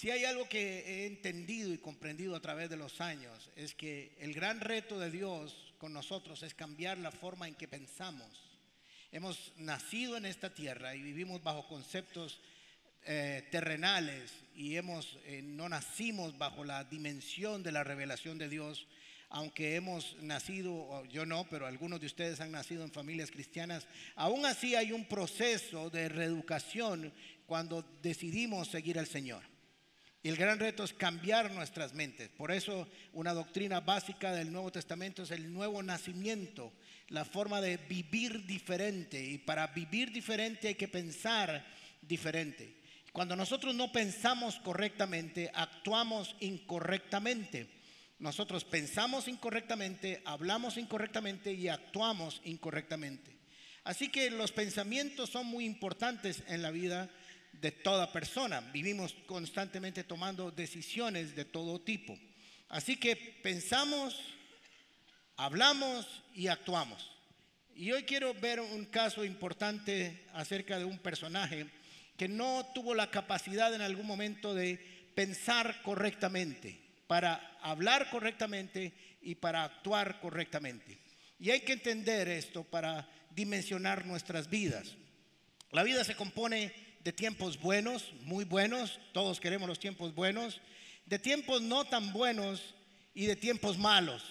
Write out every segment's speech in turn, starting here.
Si hay algo que he entendido y comprendido a través de los años, es que el gran reto de Dios con nosotros es cambiar la forma en que pensamos. Hemos nacido en esta tierra y vivimos bajo conceptos eh, terrenales y hemos, eh, no nacimos bajo la dimensión de la revelación de Dios, aunque hemos nacido, yo no, pero algunos de ustedes han nacido en familias cristianas, aún así hay un proceso de reeducación cuando decidimos seguir al Señor. Y el gran reto es cambiar nuestras mentes. Por eso una doctrina básica del Nuevo Testamento es el nuevo nacimiento, la forma de vivir diferente. Y para vivir diferente hay que pensar diferente. Cuando nosotros no pensamos correctamente, actuamos incorrectamente. Nosotros pensamos incorrectamente, hablamos incorrectamente y actuamos incorrectamente. Así que los pensamientos son muy importantes en la vida de toda persona. Vivimos constantemente tomando decisiones de todo tipo. Así que pensamos, hablamos y actuamos. Y hoy quiero ver un caso importante acerca de un personaje que no tuvo la capacidad en algún momento de pensar correctamente, para hablar correctamente y para actuar correctamente. Y hay que entender esto para dimensionar nuestras vidas. La vida se compone de tiempos buenos, muy buenos, todos queremos los tiempos buenos, de tiempos no tan buenos y de tiempos malos.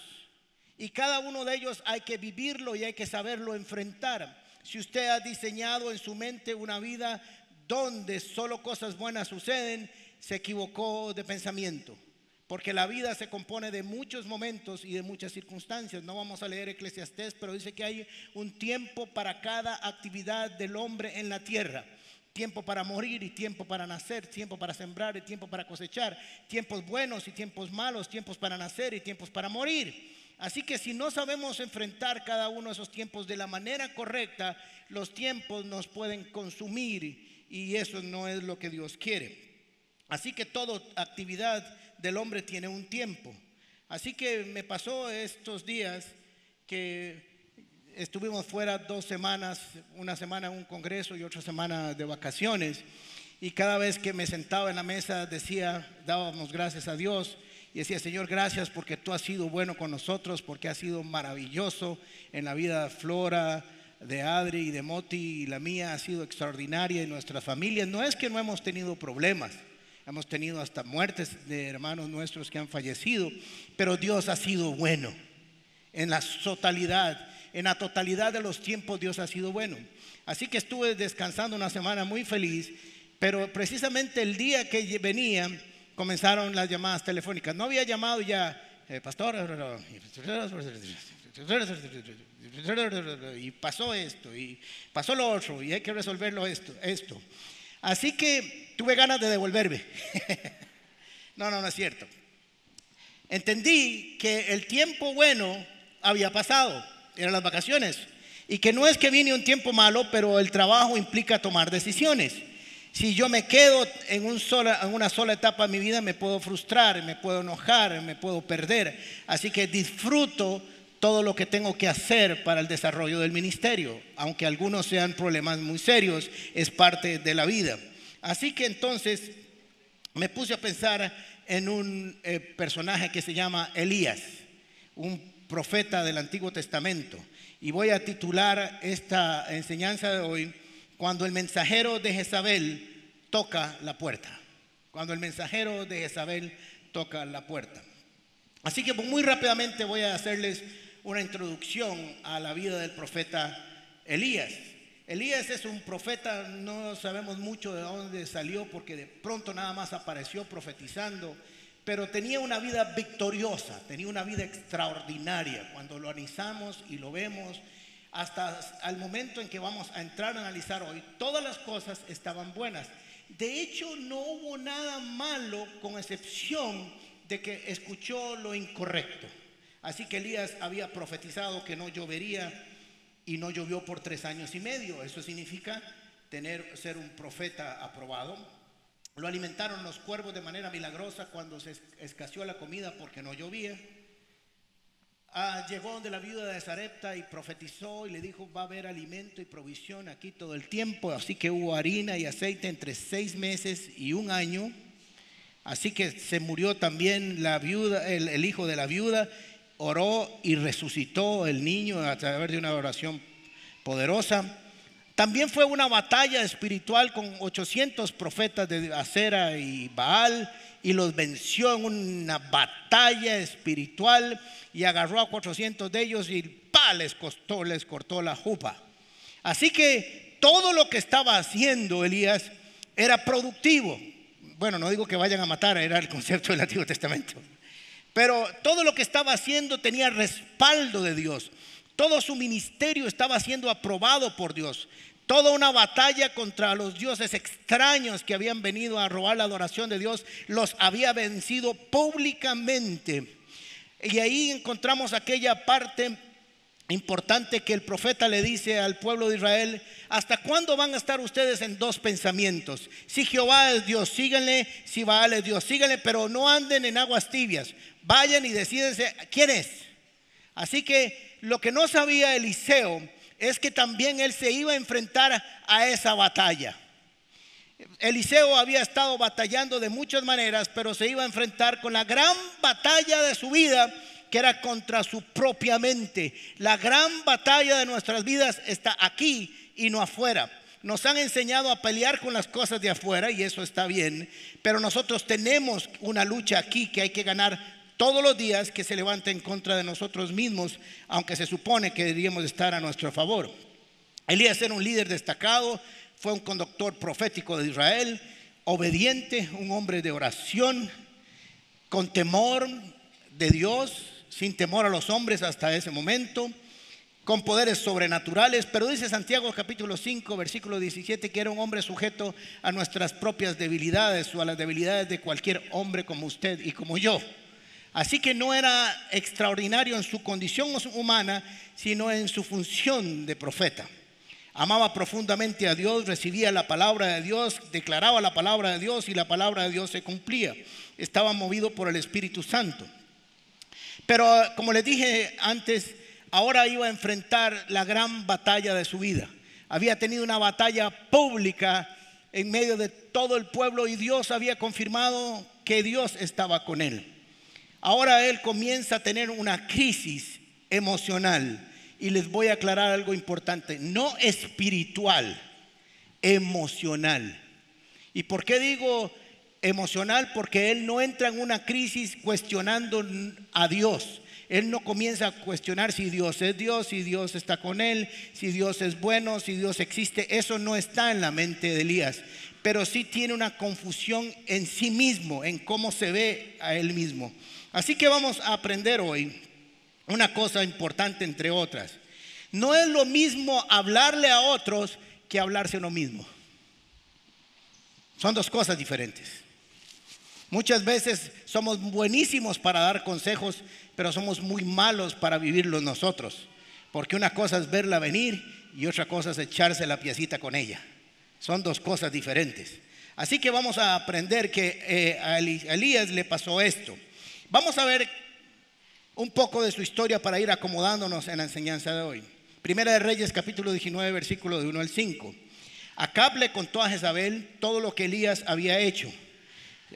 Y cada uno de ellos hay que vivirlo y hay que saberlo enfrentar. Si usted ha diseñado en su mente una vida donde solo cosas buenas suceden, se equivocó de pensamiento. Porque la vida se compone de muchos momentos y de muchas circunstancias. No vamos a leer Eclesiastés, pero dice que hay un tiempo para cada actividad del hombre en la tierra tiempo para morir y tiempo para nacer, tiempo para sembrar y tiempo para cosechar, tiempos buenos y tiempos malos, tiempos para nacer y tiempos para morir. Así que si no sabemos enfrentar cada uno de esos tiempos de la manera correcta, los tiempos nos pueden consumir y eso no es lo que Dios quiere. Así que toda actividad del hombre tiene un tiempo. Así que me pasó estos días que estuvimos fuera dos semanas, una semana en un congreso y otra semana de vacaciones. Y cada vez que me sentaba en la mesa decía, dábamos gracias a Dios y decía, Señor, gracias porque tú has sido bueno con nosotros, porque has sido maravilloso en la vida de Flora, de Adri y de Moti y la mía ha sido extraordinaria en nuestra familia. No es que no hemos tenido problemas, hemos tenido hasta muertes de hermanos nuestros que han fallecido, pero Dios ha sido bueno en la totalidad en la totalidad de los tiempos Dios ha sido bueno. Así que estuve descansando una semana muy feliz, pero precisamente el día que venía comenzaron las llamadas telefónicas. No había llamado ya, eh, pastor, y pasó esto, y pasó lo otro, y hay que resolverlo esto, esto. Así que tuve ganas de devolverme. no, no, no es cierto. Entendí que el tiempo bueno había pasado eran las vacaciones. Y que no es que viene un tiempo malo, pero el trabajo implica tomar decisiones. Si yo me quedo en, un en una sola etapa de mi vida, me puedo frustrar, me puedo enojar, me puedo perder. Así que disfruto todo lo que tengo que hacer para el desarrollo del ministerio, aunque algunos sean problemas muy serios, es parte de la vida. Así que entonces me puse a pensar en un eh, personaje que se llama Elías, un profeta del Antiguo Testamento. Y voy a titular esta enseñanza de hoy, cuando el mensajero de Jezabel toca la puerta. Cuando el mensajero de Jezabel toca la puerta. Así que muy rápidamente voy a hacerles una introducción a la vida del profeta Elías. Elías es un profeta, no sabemos mucho de dónde salió porque de pronto nada más apareció profetizando pero tenía una vida victoriosa, tenía una vida extraordinaria. Cuando lo analizamos y lo vemos, hasta el momento en que vamos a entrar a analizar hoy, todas las cosas estaban buenas. De hecho, no hubo nada malo con excepción de que escuchó lo incorrecto. Así que Elías había profetizado que no llovería y no llovió por tres años y medio. Eso significa tener, ser un profeta aprobado. Lo alimentaron los cuervos de manera milagrosa cuando se escaseó la comida porque no llovía. Ah, llegó donde la viuda de Zarepta y profetizó y le dijo, va a haber alimento y provisión aquí todo el tiempo. Así que hubo harina y aceite entre seis meses y un año. Así que se murió también la viuda, el, el hijo de la viuda, oró y resucitó el niño a través de una oración poderosa. También fue una batalla espiritual con 800 profetas de Acera y Baal y los venció en una batalla espiritual y agarró a 400 de ellos y pa les costó, les cortó la jupa. Así que todo lo que estaba haciendo Elías era productivo. Bueno, no digo que vayan a matar, era el concepto del Antiguo Testamento. Pero todo lo que estaba haciendo tenía respaldo de Dios. Todo su ministerio estaba siendo aprobado por Dios. Toda una batalla contra los dioses extraños que habían venido a robar la adoración de Dios los había vencido públicamente. Y ahí encontramos aquella parte importante que el profeta le dice al pueblo de Israel, ¿hasta cuándo van a estar ustedes en dos pensamientos? Si Jehová es Dios, síganle, si Baal es Dios, síganle, pero no anden en aguas tibias. Vayan y decídense quién es. Así que lo que no sabía Eliseo es que también él se iba a enfrentar a esa batalla. Eliseo había estado batallando de muchas maneras, pero se iba a enfrentar con la gran batalla de su vida que era contra su propia mente. La gran batalla de nuestras vidas está aquí y no afuera. Nos han enseñado a pelear con las cosas de afuera y eso está bien, pero nosotros tenemos una lucha aquí que hay que ganar todos los días que se levanta en contra de nosotros mismos, aunque se supone que deberíamos estar a nuestro favor. Elías era un líder destacado, fue un conductor profético de Israel, obediente, un hombre de oración, con temor de Dios, sin temor a los hombres hasta ese momento, con poderes sobrenaturales, pero dice Santiago capítulo 5, versículo 17, que era un hombre sujeto a nuestras propias debilidades o a las debilidades de cualquier hombre como usted y como yo. Así que no era extraordinario en su condición humana, sino en su función de profeta. Amaba profundamente a Dios, recibía la palabra de Dios, declaraba la palabra de Dios y la palabra de Dios se cumplía. Estaba movido por el Espíritu Santo. Pero como les dije antes, ahora iba a enfrentar la gran batalla de su vida. Había tenido una batalla pública en medio de todo el pueblo y Dios había confirmado que Dios estaba con él. Ahora él comienza a tener una crisis emocional y les voy a aclarar algo importante, no espiritual, emocional. ¿Y por qué digo emocional porque él no entra en una crisis cuestionando a Dios. Él no comienza a cuestionar si Dios es Dios, si Dios está con él, si Dios es bueno, si Dios existe. Eso no está en la mente de Elías, pero sí tiene una confusión en sí mismo, en cómo se ve a él mismo. Así que vamos a aprender hoy una cosa importante entre otras. No es lo mismo hablarle a otros que hablarse a uno mismo. Son dos cosas diferentes. Muchas veces somos buenísimos para dar consejos, pero somos muy malos para vivirlos nosotros. Porque una cosa es verla venir y otra cosa es echarse la piecita con ella. Son dos cosas diferentes. Así que vamos a aprender que eh, a Elías le pasó esto. Vamos a ver un poco de su historia para ir acomodándonos en la enseñanza de hoy. Primera de Reyes, capítulo 19, versículo de 1 al 5. Acab le contó a Jezabel todo lo que Elías había hecho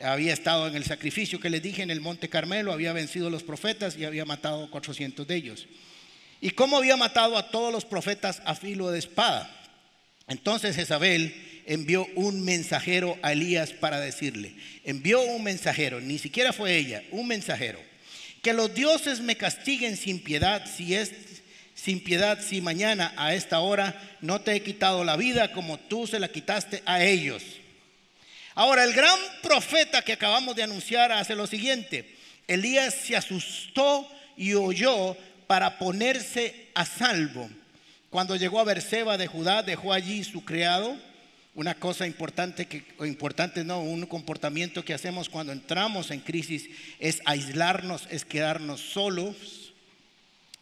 había estado en el sacrificio que les dije en el Monte Carmelo, había vencido a los profetas y había matado a 400 de ellos. Y cómo había matado a todos los profetas a filo de espada. Entonces Jezabel envió un mensajero a Elías para decirle, envió un mensajero, ni siquiera fue ella, un mensajero, que los dioses me castiguen sin piedad si es sin piedad si mañana a esta hora no te he quitado la vida como tú se la quitaste a ellos. Ahora, el gran profeta que acabamos de anunciar hace lo siguiente. Elías se asustó y oyó para ponerse a salvo. Cuando llegó a Berseba de Judá, dejó allí su criado. Una cosa importante que importante no, un comportamiento que hacemos cuando entramos en crisis es aislarnos, es quedarnos solos.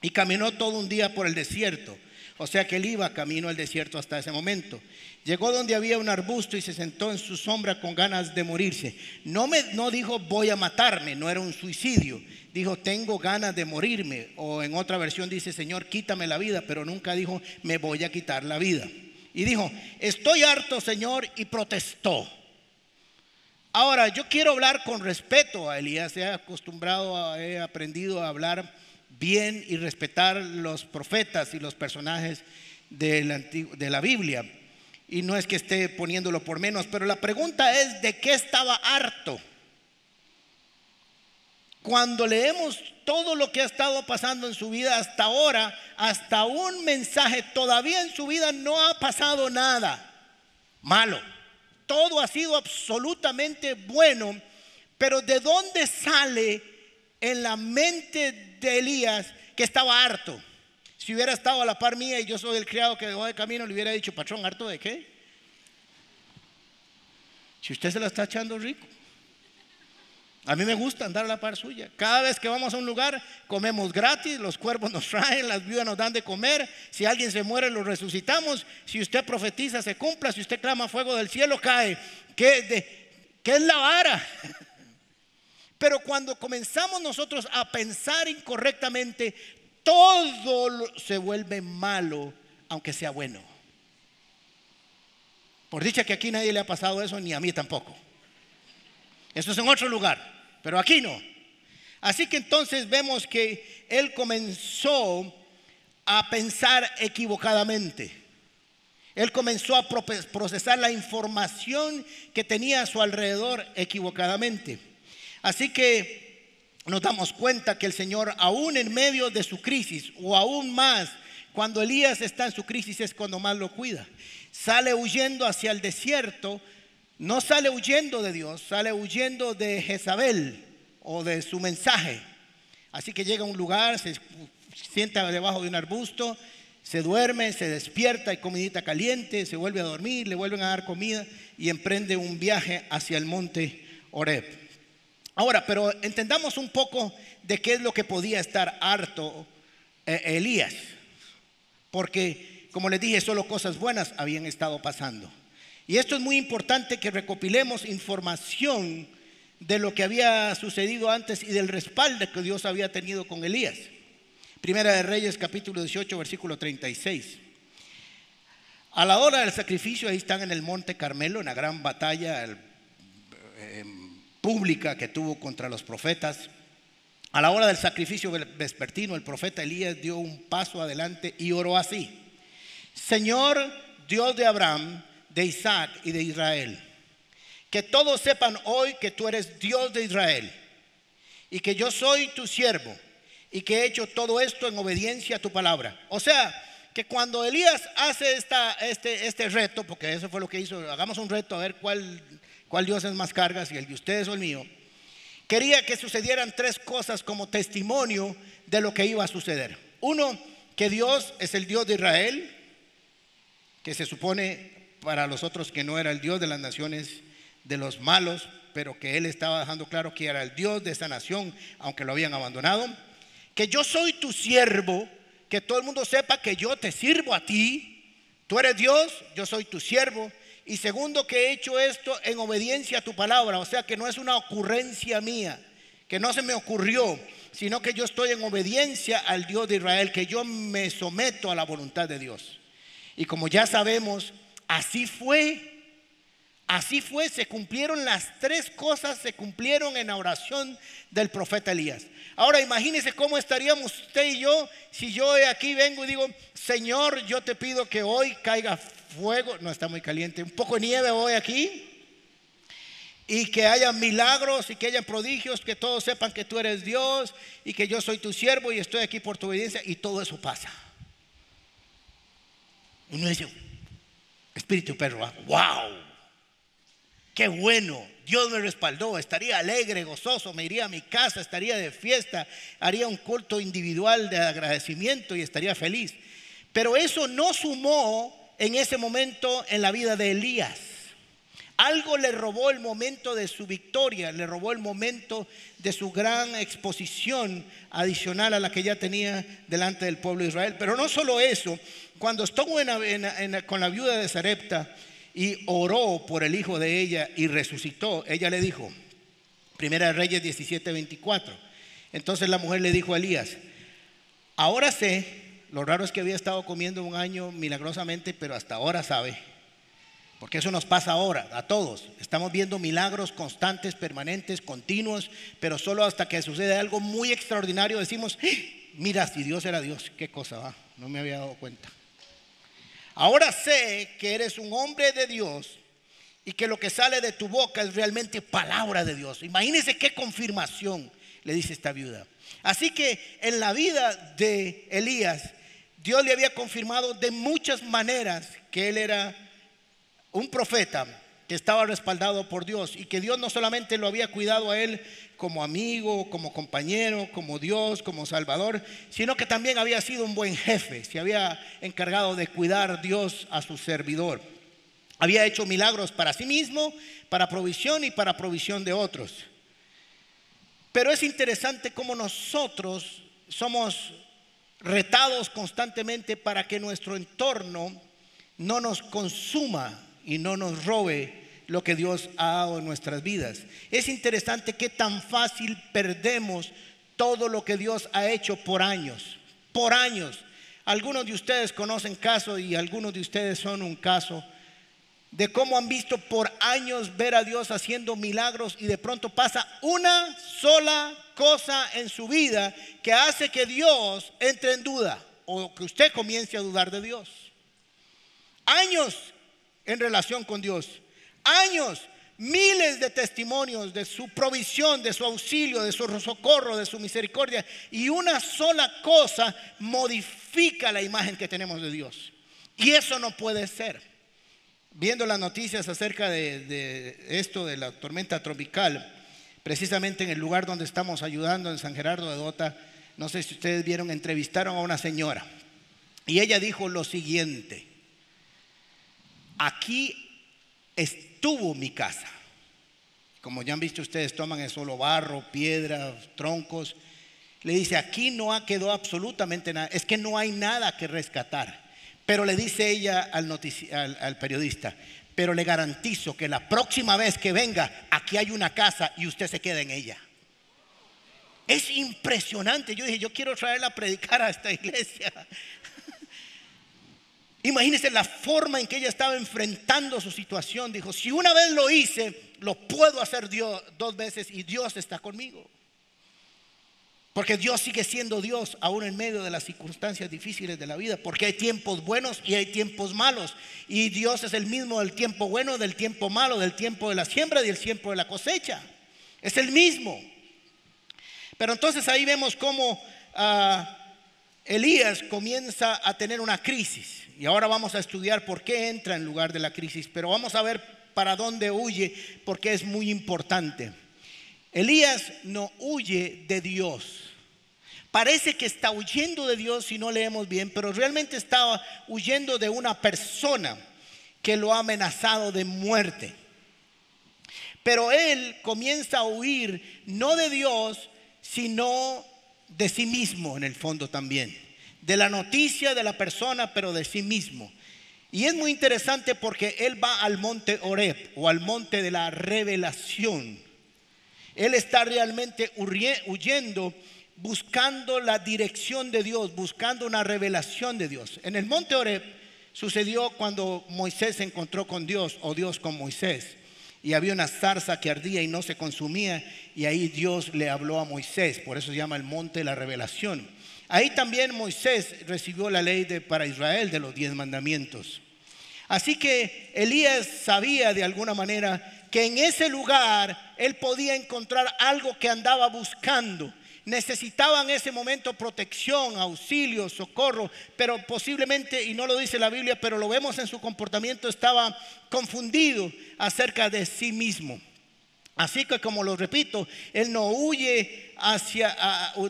Y caminó todo un día por el desierto. O sea que él iba camino al desierto hasta ese momento. Llegó donde había un arbusto y se sentó en su sombra con ganas de morirse. No, me, no dijo voy a matarme, no era un suicidio. Dijo tengo ganas de morirme. O en otra versión dice Señor quítame la vida, pero nunca dijo me voy a quitar la vida. Y dijo estoy harto Señor y protestó. Ahora, yo quiero hablar con respeto a Elías. He acostumbrado, he aprendido a hablar bien y respetar los profetas y los personajes de la, de la Biblia. Y no es que esté poniéndolo por menos, pero la pregunta es, ¿de qué estaba harto? Cuando leemos todo lo que ha estado pasando en su vida hasta ahora, hasta un mensaje, todavía en su vida no ha pasado nada malo. Todo ha sido absolutamente bueno, pero ¿de dónde sale en la mente de Elías que estaba harto? Si hubiera estado a la par mía y yo soy el criado que dejó de camino, le hubiera dicho, patrón, ¿harto de qué? Si usted se la está echando rico. A mí me gusta andar a la par suya. Cada vez que vamos a un lugar, comemos gratis, los cuervos nos traen, las viudas nos dan de comer. Si alguien se muere, lo resucitamos. Si usted profetiza, se cumpla. Si usted clama fuego del cielo, cae. ¿Qué, de, ¿qué es la vara? Pero cuando comenzamos nosotros a pensar incorrectamente, todo se vuelve malo, aunque sea bueno. Por dicha que aquí nadie le ha pasado eso, ni a mí tampoco. Eso es en otro lugar pero aquí no. Así que entonces vemos que él comenzó a pensar equivocadamente. Él comenzó a procesar la información que tenía a su alrededor equivocadamente. Así que nos damos cuenta que el Señor, aún en medio de su crisis, o aún más, cuando Elías está en su crisis es cuando más lo cuida. Sale huyendo hacia el desierto no sale huyendo de Dios, sale huyendo de Jezabel o de su mensaje. Así que llega a un lugar, se sienta debajo de un arbusto, se duerme, se despierta, hay comidita caliente, se vuelve a dormir, le vuelven a dar comida y emprende un viaje hacia el monte Oreb. Ahora, pero entendamos un poco de qué es lo que podía estar harto eh, Elías, porque como les dije, solo cosas buenas habían estado pasando. Y esto es muy importante que recopilemos información de lo que había sucedido antes y del respaldo que Dios había tenido con Elías. Primera de Reyes capítulo 18 versículo 36. A la hora del sacrificio, ahí están en el monte Carmelo, una gran batalla eh, pública que tuvo contra los profetas. A la hora del sacrificio vespertino, el profeta Elías dio un paso adelante y oró así. Señor Dios de Abraham, de Isaac y de Israel. Que todos sepan hoy que tú eres Dios de Israel y que yo soy tu siervo y que he hecho todo esto en obediencia a tu palabra. O sea, que cuando Elías hace esta, este, este reto, porque eso fue lo que hizo, hagamos un reto a ver cuál, cuál Dios es más carga, si el de ustedes o el mío, quería que sucedieran tres cosas como testimonio de lo que iba a suceder. Uno, que Dios es el Dios de Israel, que se supone para los otros que no era el Dios de las naciones de los malos, pero que él estaba dejando claro que era el Dios de esa nación, aunque lo habían abandonado. Que yo soy tu siervo, que todo el mundo sepa que yo te sirvo a ti. Tú eres Dios, yo soy tu siervo. Y segundo, que he hecho esto en obediencia a tu palabra, o sea que no es una ocurrencia mía, que no se me ocurrió, sino que yo estoy en obediencia al Dios de Israel, que yo me someto a la voluntad de Dios. Y como ya sabemos, Así fue. Así fue, se cumplieron las tres cosas, se cumplieron en la oración del profeta Elías. Ahora imagínense cómo estaríamos usted y yo si yo aquí vengo y digo, Señor, yo te pido que hoy caiga fuego, no está muy caliente, un poco de nieve hoy aquí, y que haya milagros y que haya prodigios, que todos sepan que tú eres Dios y que yo soy tu siervo y estoy aquí por tu obediencia y todo eso pasa. Uno dice, Espíritu perro, wow, qué bueno, Dios me respaldó, estaría alegre, gozoso, me iría a mi casa, estaría de fiesta, haría un culto individual de agradecimiento y estaría feliz. Pero eso no sumó en ese momento en la vida de Elías. Algo le robó el momento de su victoria, le robó el momento de su gran exposición adicional a la que ya tenía delante del pueblo de Israel. Pero no solo eso, cuando estuvo con la viuda de Sarepta y oró por el hijo de ella y resucitó, ella le dijo, Primera de Reyes 17, 24. Entonces la mujer le dijo a Elías, ahora sé, lo raro es que había estado comiendo un año milagrosamente, pero hasta ahora sabe Porque eso nos pasa ahora, a todos. Estamos viendo milagros constantes, permanentes, continuos, pero solo hasta que sucede algo muy extraordinario decimos, ¡Ah! mira, si Dios era Dios, qué cosa va, no me había dado cuenta. Ahora sé que eres un hombre de Dios y que lo que sale de tu boca es realmente palabra de Dios. Imagínense qué confirmación le dice esta viuda. Así que en la vida de Elías, Dios le había confirmado de muchas maneras que él era un profeta que estaba respaldado por Dios y que Dios no solamente lo había cuidado a él como amigo, como compañero, como Dios, como Salvador, sino que también había sido un buen jefe, se había encargado de cuidar Dios a su servidor. Había hecho milagros para sí mismo, para provisión y para provisión de otros. Pero es interesante cómo nosotros somos retados constantemente para que nuestro entorno no nos consuma y no nos robe lo que Dios ha dado en nuestras vidas. Es interesante que tan fácil perdemos todo lo que Dios ha hecho por años, por años. Algunos de ustedes conocen casos y algunos de ustedes son un caso de cómo han visto por años ver a Dios haciendo milagros y de pronto pasa una sola cosa en su vida que hace que Dios entre en duda o que usted comience a dudar de Dios. Años en relación con Dios. Años, miles de testimonios de su provisión, de su auxilio, de su socorro, de su misericordia. Y una sola cosa modifica la imagen que tenemos de Dios. Y eso no puede ser. Viendo las noticias acerca de, esto de la tormenta tropical, precisamente en el lugar donde estamos ayudando, en San Gerardo de Dota, no sé si ustedes vieron, entrevistaron a una señora. Y ella dijo lo siguiente aquí estuvo mi casa. Como ya han visto ustedes, toman el solo barro, piedras, troncos. Le dice, aquí no ha quedado absolutamente nada. Es que no hay nada que rescatar. Pero le dice ella al, al periodista, pero le garantizo que la próxima vez que venga, aquí hay una casa y usted se queda en ella. Es impresionante. Yo dije, yo quiero traerla a predicar a esta iglesia. Imagínense la forma en que ella estaba enfrentando su situación. Dijo, si una vez lo hice, lo puedo hacer dos veces y Dios está conmigo. Porque Dios sigue siendo Dios aún en medio de las circunstancias difíciles de la vida. Porque hay tiempos buenos y hay tiempos malos. Y Dios es el mismo del tiempo bueno, del tiempo malo, del tiempo de la siembra y del tiempo de la cosecha. Es el mismo. Pero entonces ahí vemos cómo ah, Elías comienza a tener una crisis. Y ahora vamos a estudiar por qué entra en lugar de la crisis, pero vamos a ver para dónde huye, porque es muy importante. Elías no huye de Dios. Parece que está huyendo de Dios si no leemos bien, pero realmente estaba huyendo de una persona que lo ha amenazado de muerte. Pero él comienza a huir no de Dios, sino de sí mismo en el fondo también de la noticia de la persona, pero de sí mismo. Y es muy interesante porque él va al monte Oreb o al monte de la revelación. Él está realmente huyendo, buscando la dirección de Dios, buscando una revelación de Dios. En el monte Oreb sucedió cuando Moisés se encontró con Dios o Dios con Moisés. Y había una zarza que ardía y no se consumía. Y ahí Dios le habló a Moisés. Por eso se llama el monte de la revelación. Ahí también Moisés recibió la ley de, para Israel de los diez mandamientos. Así que Elías sabía de alguna manera que en ese lugar él podía encontrar algo que andaba buscando. Necesitaba en ese momento protección, auxilio, socorro, pero posiblemente, y no lo dice la Biblia, pero lo vemos en su comportamiento, estaba confundido acerca de sí mismo. Así que como lo repito, él no huye hacia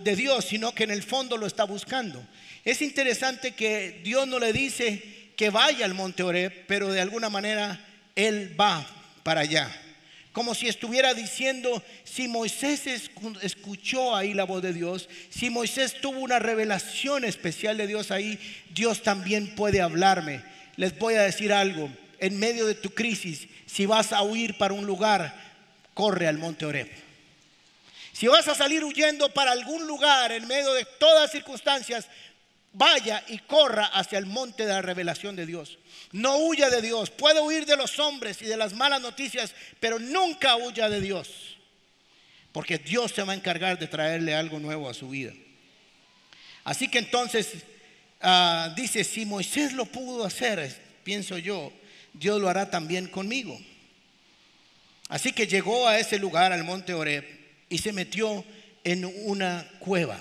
de Dios, sino que en el fondo lo está buscando. Es interesante que Dios no le dice que vaya al monte Oreb, pero de alguna manera él va para allá. Como si estuviera diciendo, si Moisés escuchó ahí la voz de Dios, si Moisés tuvo una revelación especial de Dios ahí, Dios también puede hablarme. Les voy a decir algo, en medio de tu crisis, si vas a huir para un lugar, corre al monte Oreb. Si vas a salir huyendo para algún lugar en medio de todas circunstancias, vaya y corra hacia el monte de la revelación de Dios. No huya de Dios. Puede huir de los hombres y de las malas noticias, pero nunca huya de Dios. Porque Dios se va a encargar de traerle algo nuevo a su vida. Así que entonces ah, dice, si Moisés lo pudo hacer, pienso yo, Dios lo hará también conmigo. Así que llegó a ese lugar, al monte Oreb, y se metió en una cueva.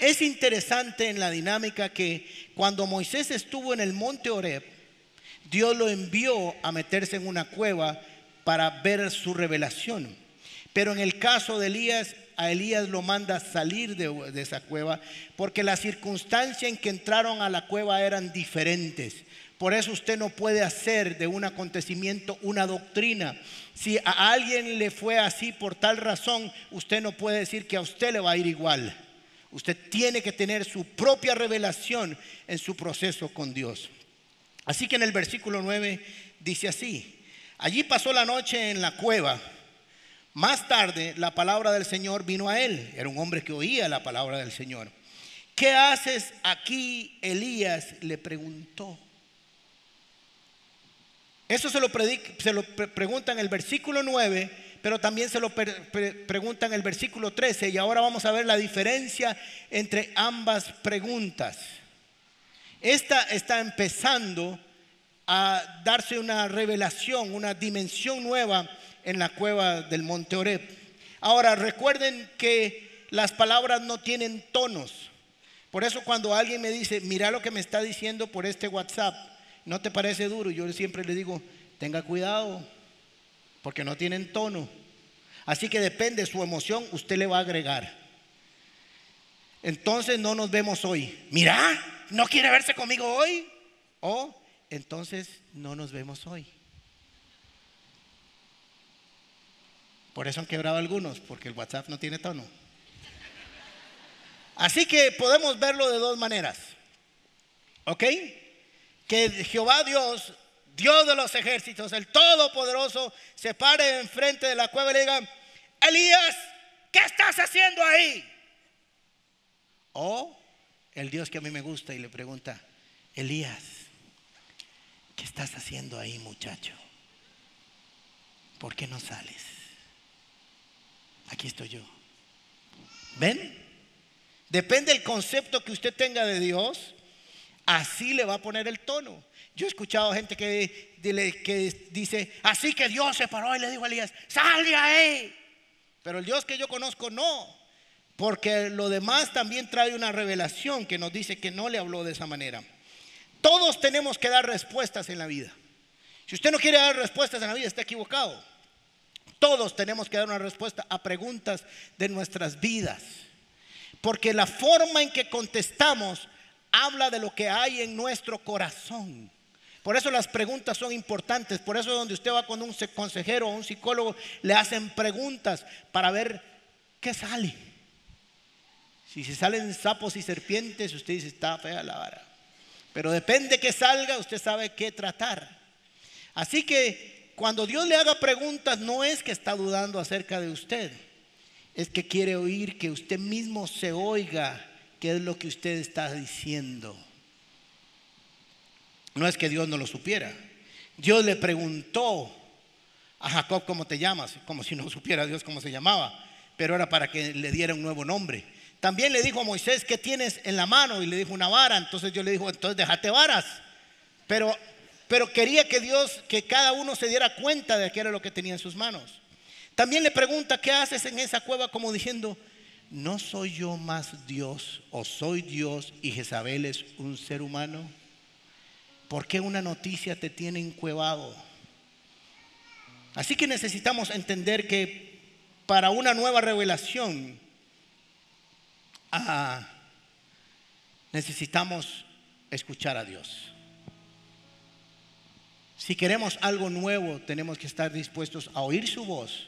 Es interesante en la dinámica que cuando Moisés estuvo en el monte Oreb, Dios lo envió a meterse en una cueva para ver su revelación. Pero en el caso de Elías, a Elías lo manda salir de, de, esa cueva porque las circunstancias en que entraron a la cueva eran diferentes. Por eso usted no puede hacer de un acontecimiento una doctrina. Si a alguien le fue así por tal razón, usted no puede decir que a usted le va a ir igual. Usted tiene que tener su propia revelación en su proceso con Dios. Así que en el versículo 9 dice así, allí pasó la noche en la cueva. Más tarde la palabra del Señor vino a él. Era un hombre que oía la palabra del Señor. ¿Qué haces aquí, Elías? Le preguntó. Eso se lo, se lo pregunta en el versículo 9, pero también se lo pregunta en el versículo 13. Y ahora vamos a ver la diferencia entre ambas preguntas. Esta está empezando a darse una revelación, una dimensión nueva en la cueva del monte Oreb. Ahora recuerden que las palabras no tienen tonos. Por eso cuando alguien me dice, mira lo que me está diciendo por este WhatsApp, ¿No te parece duro? Yo siempre le digo, tenga cuidado, porque no tienen tono. Así que depende de su emoción, usted le va a agregar. Entonces no nos vemos hoy. Mira, ¿no quiere verse conmigo hoy? O entonces no nos vemos hoy. Por eso han quebrado algunos, porque el WhatsApp no tiene tono. Así que podemos verlo de dos maneras. ¿Ok? Que Jehová Dios, Dios de los ejércitos, el Todopoderoso, se pare enfrente de la cueva y le diga, Elías, ¿qué estás haciendo ahí? O el Dios que a mí me gusta y le pregunta, Elías, ¿qué estás haciendo ahí muchacho? ¿Por qué no sales? Aquí estoy yo. ¿Ven? Depende del concepto que usted tenga de Dios así le va a poner el tono. Yo he escuchado gente que, que dice, así que Dios se paró y le dijo a Elías, salga de ahí. Pero el Dios que yo conozco no, porque lo demás también trae una revelación que nos dice que no le habló de esa manera. Todos tenemos que dar respuestas en la vida. Si usted no quiere dar respuestas en la vida, está equivocado. Todos tenemos que dar una respuesta a preguntas de nuestras vidas. Porque la forma en que contestamos habla de lo que hay en nuestro corazón. Por eso las preguntas son importantes. Por eso donde usted va con un consejero o un psicólogo, le hacen preguntas para ver qué sale. Si se salen sapos y serpientes, usted dice, está fea la vara. Pero depende que salga, usted sabe qué tratar. Así que cuando Dios le haga preguntas, no es que está dudando acerca de usted. Es que quiere oír que usted mismo se oiga qué es lo que usted está diciendo. No es que Dios no lo supiera. Dios le preguntó a Jacob cómo te llamas, como si no supiera Dios cómo se llamaba, pero era para que le diera un nuevo nombre. También le dijo a Moisés, ¿qué tienes en la mano? Y le dijo una vara. Entonces yo le dijo, entonces déjate varas. Pero, pero quería que Dios, que cada uno se diera cuenta de qué era lo que tenía en sus manos. También le pregunta, ¿qué haces en esa cueva? Como diciendo, ¿no soy yo más Dios o soy Dios y Jezabel es un ser humano? ¿Por qué una noticia te tiene encuevado? Así que necesitamos entender que para una nueva revelación ah, necesitamos escuchar a Dios. Si queremos algo nuevo, tenemos que estar dispuestos a oír su voz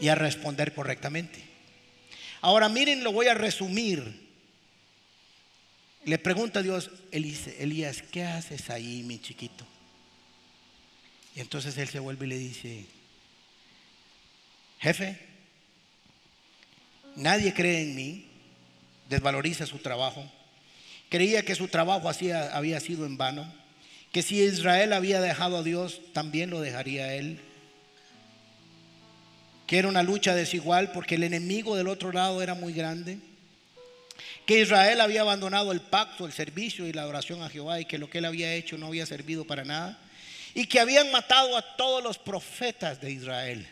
y a responder correctamente. Ahora miren, lo voy a resumir. Le pregunta a Dios, Elías, ¿qué haces ahí, mi chiquito? Y entonces él se vuelve y le dice, jefe, nadie cree en mí, desvaloriza su trabajo. creía que su trabajo había sido en vano, que si Israel había dejado a Dios, también lo dejaría él, que era una lucha desigual porque el enemigo del otro lado era muy grande, que Israel había abandonado el pacto, el servicio y la adoración a Jehová y que lo que él había hecho no había servido para nada, y que habían matado a todos los profetas de Israel.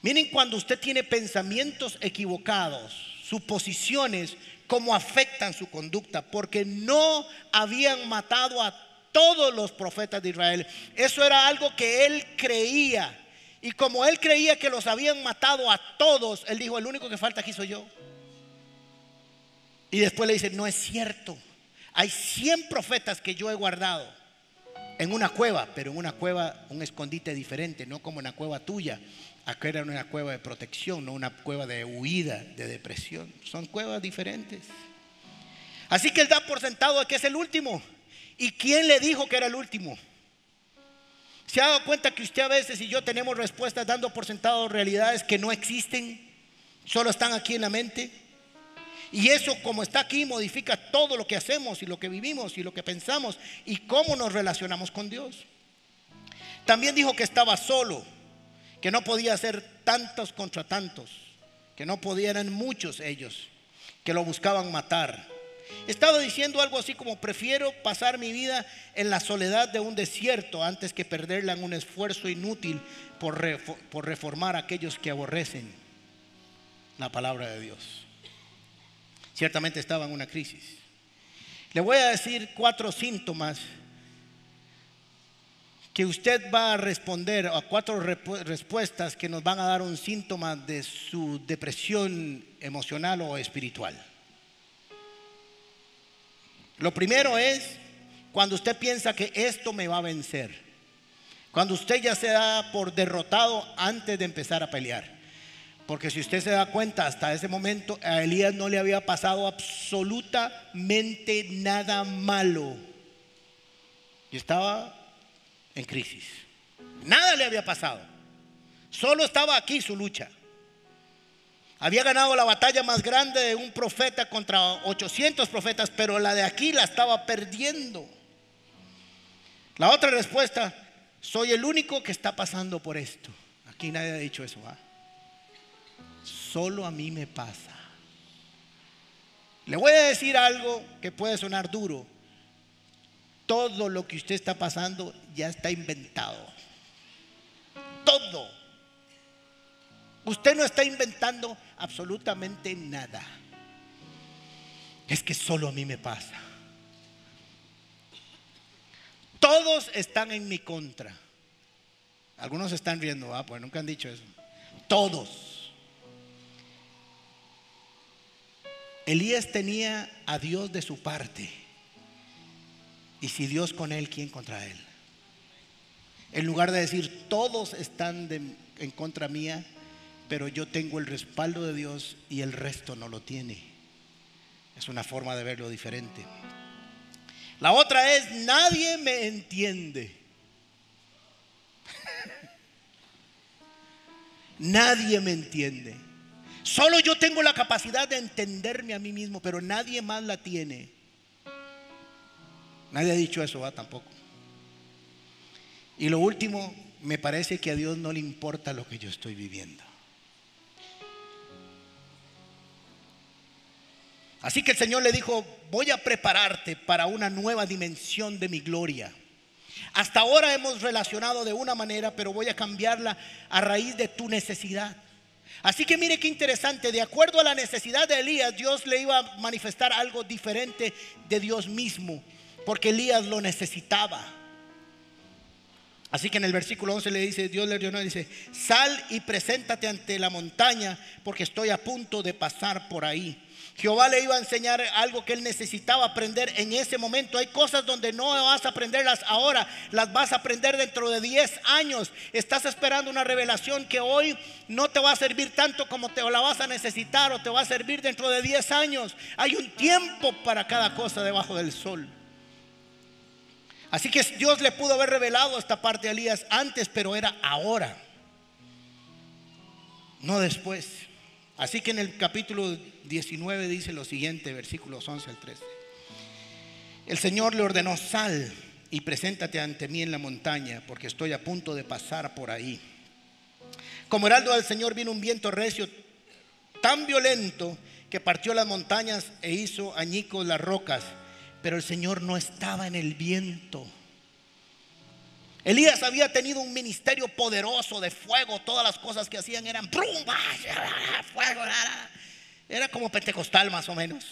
Miren cuando usted tiene pensamientos equivocados, suposiciones, cómo afectan su conducta, porque no habían matado a todos los profetas de Israel. Eso era algo que él creía. Y como él creía que los habían matado a todos, él dijo, el único que falta aquí soy yo. Y después le dice, no es cierto. Hay 100 profetas que yo he guardado en una cueva, pero en una cueva, un escondite diferente, no como en la cueva tuya. Acá era una cueva de protección, no una cueva de huida, de depresión. Son cuevas diferentes. Así que él da por sentado que es el último. ¿Y quién le dijo que era el último? ¿Se ha dado cuenta que usted a veces y yo tenemos respuestas dando por sentado realidades que no existen? Solo están aquí en la mente. Y eso como está aquí modifica todo lo que hacemos y lo que vivimos y lo que pensamos y cómo nos relacionamos con Dios. También dijo que estaba solo que no podía ser tantos contra tantos, que no podían muchos ellos, que lo buscaban matar. Estaba diciendo algo así como prefiero pasar mi vida en la soledad de un desierto antes que perderla en un esfuerzo inútil por, por reformar a aquellos que aborrecen la palabra de Dios. Ciertamente estaba en una crisis. Le voy a decir cuatro síntomas que usted va a responder a cuatro respuestas que nos van a dar un síntoma de su depresión emocional o espiritual. Lo primero es cuando usted piensa que esto me va a vencer. Cuando usted ya se da por derrotado antes de empezar a pelear. Porque si usted se da cuenta, hasta ese momento a Elías no le había pasado absolutamente nada malo. Y estaba en crisis. Nada le había pasado. Solo estaba aquí su lucha. Había ganado la batalla más grande de un profeta contra 800 profetas, pero la de aquí la estaba perdiendo. La otra respuesta, soy el único que está pasando por esto. Aquí nadie ha dicho eso. Solo a mí me pasa. Le voy a decir algo que puede sonar duro, todo lo que usted está pasando ya está inventado. Todo. Usted no está inventando absolutamente nada. Es que solo a mí me pasa. Todos están en mi contra. Algunos están riendo, ah, pues nunca han dicho eso. Todos. Elías tenía a Dios de su parte. Y si Dios con él, ¿quién contra él? En lugar de decir, todos están en contra mía, pero yo tengo el respaldo de Dios y el resto no lo tiene. Es una forma de verlo diferente. La otra es, nadie me entiende. nadie me entiende. Solo yo tengo la capacidad de entenderme a mí mismo, pero nadie más la tiene. Nadie ha dicho eso, va tampoco. Y lo último, me parece que a Dios no le importa lo que yo estoy viviendo. Así que el Señor le dijo, voy a prepararte para una nueva dimensión de mi gloria. Hasta ahora hemos relacionado de una manera, pero voy a cambiarla a raíz de tu necesidad. Así que mire qué interesante, de acuerdo a la necesidad de Elías, Dios le iba a manifestar algo diferente de Dios mismo porque Elías lo necesitaba. Así que en el versículo 11 le dice, Dios le dice, sal y preséntate ante la montaña porque estoy a punto de pasar por ahí. Jehová le iba a enseñar algo que él necesitaba aprender en ese momento. Hay cosas donde no vas a aprenderlas ahora, las vas a aprender dentro de 10 años. Estás esperando una revelación que hoy no te va a servir tanto como te la vas a necesitar o te va a servir dentro de 10 años. Hay un tiempo para cada cosa debajo del sol. Así que Dios le pudo haber revelado esta parte a Elías antes, pero era ahora, no después. Así que en el capítulo 19 dice lo siguiente, versículos 11 al 13. El Señor le ordenó, sal y preséntate ante mí en la montaña, porque estoy a punto de pasar por ahí. Como heraldo del Señor vino un viento recio tan violento que partió las montañas e hizo añicos las rocas, pero el Señor no estaba en el viento. Elías había tenido un ministerio poderoso de fuego, todas las cosas que hacían eran fuego, era como pentecostal más o menos.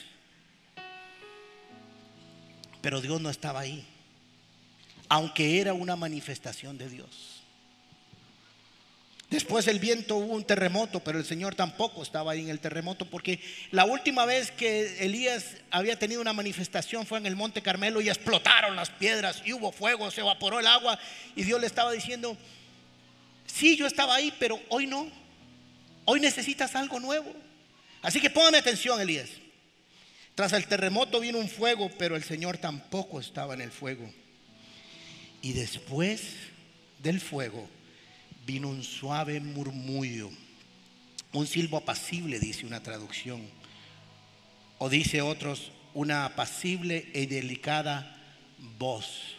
Pero Dios no estaba ahí, aunque era una manifestación de Dios. Después el viento hubo un terremoto, pero el Señor tampoco estaba ahí en el terremoto, porque la última vez que Elías había tenido una manifestación fue en el Monte Carmelo y explotaron las piedras y hubo fuego, se evaporó el agua y Dios le estaba diciendo, sí, yo estaba ahí, pero hoy no, hoy necesitas algo nuevo. Así que póngame atención, Elías. Tras el terremoto vino un fuego, pero el Señor tampoco estaba en el fuego. Y después del fuego, vino un suave murmullo, un silbo apacible, dice una traducción, o dice otros, una apacible y delicada voz.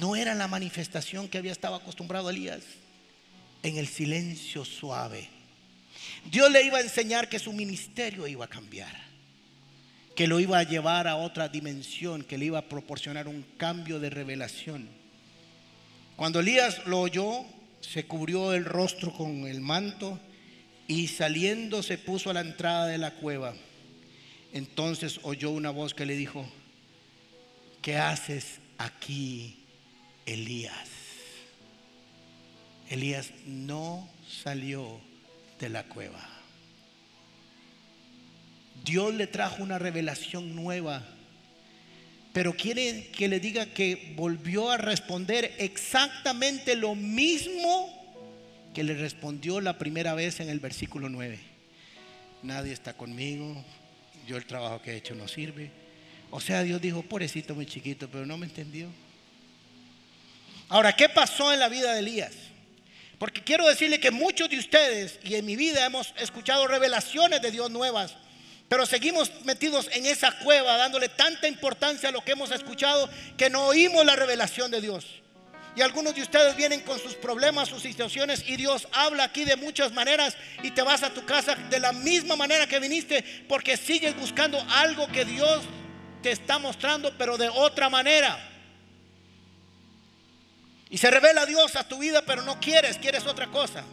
No era la manifestación que había estado acostumbrado Elías en el silencio suave. Dios le iba a enseñar que su ministerio iba a cambiar, que lo iba a llevar a otra dimensión, que le iba a proporcionar un cambio de revelación. Cuando Elías lo oyó, se cubrió el rostro con el manto y saliendo se puso a la entrada de la cueva. Entonces oyó una voz que le dijo, ¿qué haces aquí, Elías? Elías no salió de la cueva. Dios le trajo una revelación nueva pero quiere que le diga que volvió a responder exactamente lo mismo que le respondió la primera vez en el versículo 9. Nadie está conmigo, yo el trabajo que he hecho no sirve. O sea, Dios dijo, pobrecito muy chiquito, pero no me entendió. Ahora, ¿qué pasó en la vida de Elías? Porque quiero decirle que muchos de ustedes y en mi vida hemos escuchado revelaciones de Dios nuevas pero seguimos metidos en esa cueva dándole tanta importancia a lo que hemos escuchado que no oímos la revelación de Dios. Y algunos de ustedes vienen con sus problemas, sus situaciones y Dios habla aquí de muchas maneras y te vas a tu casa de la misma manera que viniste porque sigues buscando algo que Dios te está mostrando pero de otra manera. Y se revela Dios a tu vida pero no quieres, quieres otra cosa.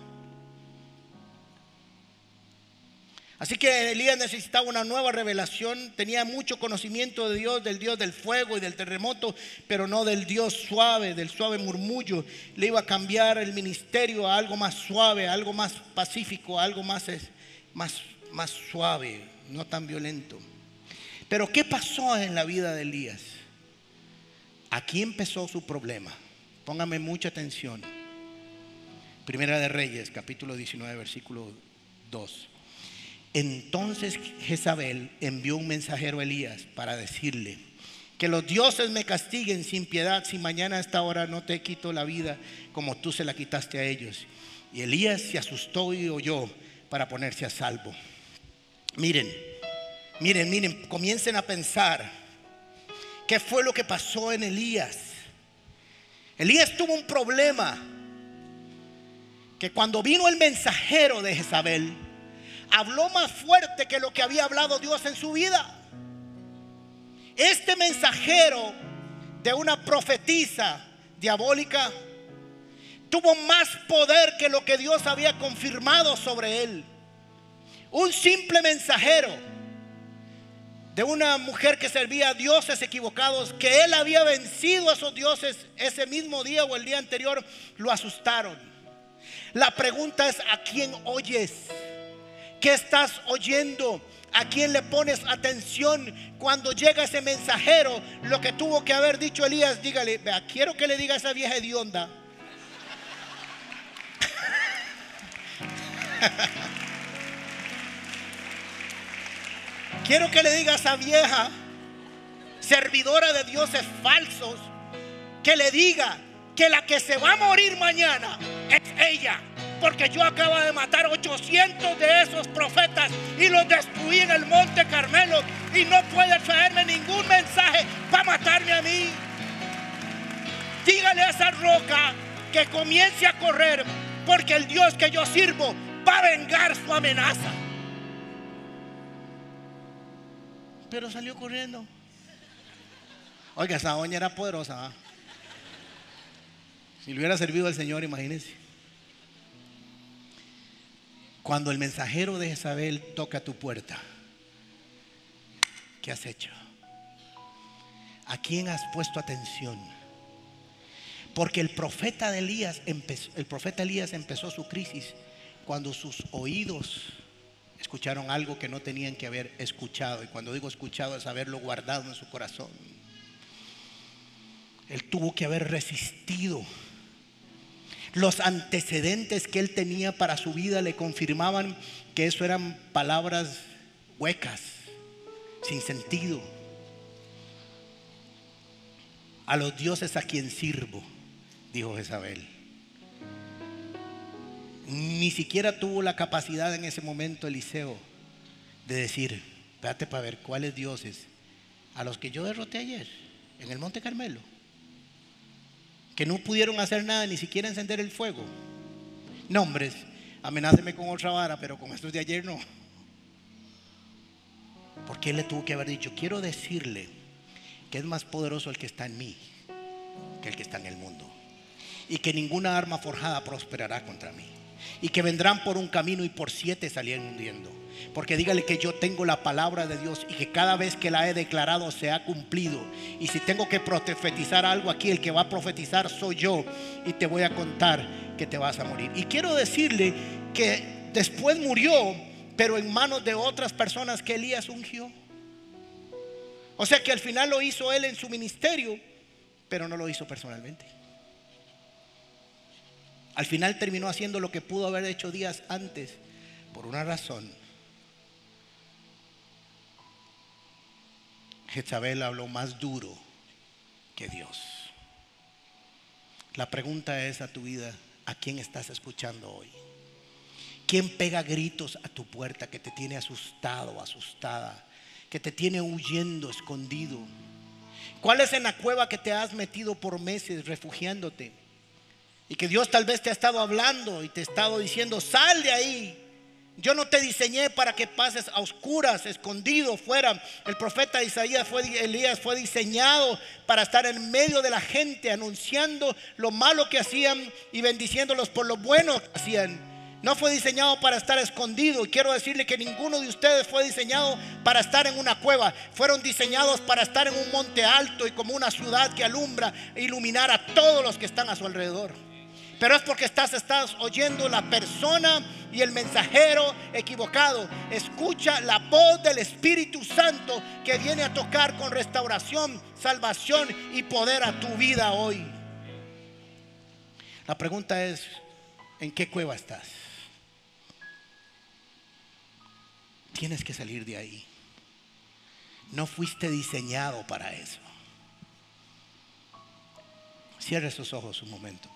Así que Elías necesitaba una nueva revelación, tenía mucho conocimiento de Dios, del Dios del fuego y del terremoto, pero no del Dios suave, del suave murmullo. Le iba a cambiar el ministerio a algo más suave, a algo más pacífico, a algo más, más, más suave, no tan violento. Pero ¿qué pasó en la vida de Elías? Aquí empezó su problema. Póngame mucha atención. Primera de Reyes, capítulo 19, versículo 2. Entonces Jezabel envió un mensajero a Elías para decirle, que los dioses me castiguen sin piedad si mañana a esta hora no te quito la vida como tú se la quitaste a ellos. Y Elías se asustó y oyó para ponerse a salvo. Miren, miren, miren, comiencen a pensar qué fue lo que pasó en Elías. Elías tuvo un problema que cuando vino el mensajero de Jezabel, habló más fuerte que lo que había hablado Dios en su vida. Este mensajero de una profetisa diabólica tuvo más poder que lo que Dios había confirmado sobre él. Un simple mensajero de una mujer que servía a dioses equivocados, que él había vencido a esos dioses ese mismo día o el día anterior, lo asustaron. La pregunta es, ¿a quién oyes? ¿Qué estás oyendo? ¿A quién le pones atención cuando llega ese mensajero? Lo que tuvo que haber dicho Elías, dígale, vea, quiero que le diga a esa vieja hedionda. quiero que le diga a esa vieja servidora de dioses falsos, que le diga que la que se va a morir mañana es ella porque yo acabo de matar 800 de esos profetas y los destruí en el monte Carmelo y no puede traerme ningún mensaje para matar dígale a esa roca que comience a correr, porque el Dios que yo sirvo va a vengar su amenaza. Pero salió corriendo. Oiga, esa doña era poderosa. ¿ah? Si le hubiera servido al Señor, imagínense. Cuando el mensajero de Jezabel toca tu puerta, ¿qué has hecho? ¿A quién has puesto atención? Porque el profeta de Elías empezó, el profeta Elías empezó su crisis cuando sus oídos escucharon algo que no tenían que haber escuchado. Y cuando digo escuchado es haberlo guardado en su corazón. Él tuvo que haber resistido los antecedentes que él tenía para su vida le confirmaban que eso eran palabras huecas, sin sentido. A los dioses a quien sirvo, dijo Jezabel. Ni siquiera tuvo la capacidad en ese momento Eliseo de decir, espérate para ver cuáles dioses a los que yo derroté ayer en el Monte Carmelo que no pudieron hacer nada, ni siquiera encender el fuego. Nombres, amenáceme con otra vara, pero con estos de ayer no. Porque él le tuvo que haber dicho, quiero decirle que es más poderoso el que está en mí que el que está en el mundo. Y que ninguna arma forjada prosperará contra mí. Y que vendrán por un camino y por siete salían hundiendo. Porque dígale que yo tengo la palabra de Dios y que cada vez que la he declarado se ha cumplido. Y si tengo que profetizar algo aquí, el que va a profetizar soy yo. Y te voy a contar que te vas a morir. Y quiero decirle que después murió, pero en manos de otras personas que Elías ungió. O sea que al final lo hizo él en su ministerio, pero no lo hizo personalmente. Al final terminó haciendo lo que pudo haber hecho días antes por una razón Jezabel habló más duro que Dios. La pregunta es a tu vida, ¿a quién estás escuchando hoy? ¿Quién pega gritos a tu puerta que te tiene asustado asustada? Que te tiene huyendo, escondido. ¿Cuál es en la cueva que te has metido por meses refugiándote? Y que Dios tal vez te ha estado hablando y te ha estado diciendo, sal de ahí. Yo no te diseñé para que pases a oscuras, escondido fuera. El profeta Isaías fue, Elías fue diseñado para estar en medio de la gente, anunciando lo malo que hacían y bendiciéndolos por lo bueno que hacían. No fue diseñado para estar escondido. Quiero decirle que ninguno de ustedes fue diseñado para estar en una cueva. Fueron diseñados para estar en un monte alto y como una ciudad que alumbra e iluminar a todos los que están a su alrededor. Pero es porque estás, estás oyendo la persona y el mensajero equivocado. Escucha la voz del Espíritu Santo que viene a tocar con restauración, salvación y poder a tu vida hoy. La pregunta es, ¿en qué cueva estás? Tienes que salir de ahí. No fuiste diseñado para eso. Cierre sus ojos un momento.